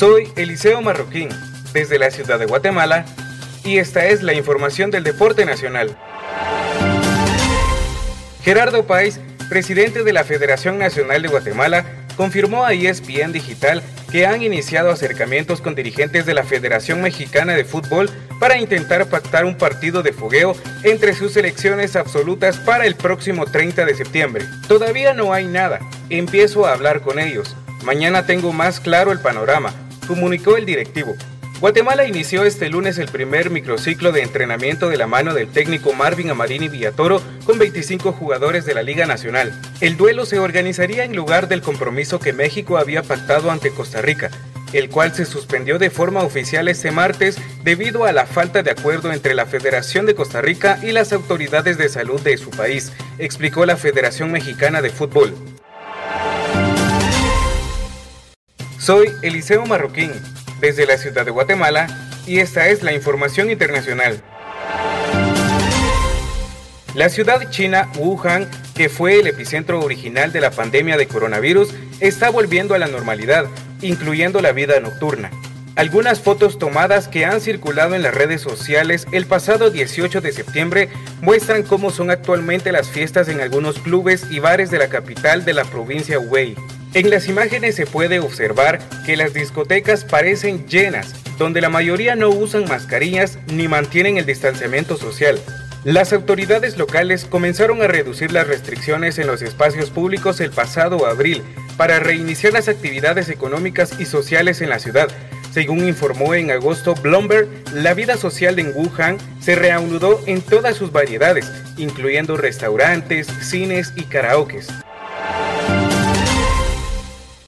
Soy Eliseo Marroquín, desde la ciudad de Guatemala, y esta es la información del deporte nacional. Gerardo Páez, presidente de la Federación Nacional de Guatemala, confirmó a ESPN Digital que han iniciado acercamientos con dirigentes de la Federación Mexicana de Fútbol para intentar pactar un partido de fogueo entre sus elecciones absolutas para el próximo 30 de septiembre. Todavía no hay nada, empiezo a hablar con ellos. Mañana tengo más claro el panorama, comunicó el directivo. Guatemala inició este lunes el primer microciclo de entrenamiento de la mano del técnico Marvin Amarini Villatoro con 25 jugadores de la Liga Nacional. El duelo se organizaría en lugar del compromiso que México había pactado ante Costa Rica, el cual se suspendió de forma oficial este martes debido a la falta de acuerdo entre la Federación de Costa Rica y las autoridades de salud de su país, explicó la Federación Mexicana de Fútbol. Soy Eliseo Marroquín desde la ciudad de Guatemala y esta es la información internacional. La ciudad china Wuhan, que fue el epicentro original de la pandemia de coronavirus, está volviendo a la normalidad, incluyendo la vida nocturna. Algunas fotos tomadas que han circulado en las redes sociales el pasado 18 de septiembre muestran cómo son actualmente las fiestas en algunos clubes y bares de la capital de la provincia Hubei. En las imágenes se puede observar que las discotecas parecen llenas, donde la mayoría no usan mascarillas ni mantienen el distanciamiento social. Las autoridades locales comenzaron a reducir las restricciones en los espacios públicos el pasado abril para reiniciar las actividades económicas y sociales en la ciudad. Según informó en agosto Bloomberg, la vida social en Wuhan se reanudó en todas sus variedades, incluyendo restaurantes, cines y karaokes.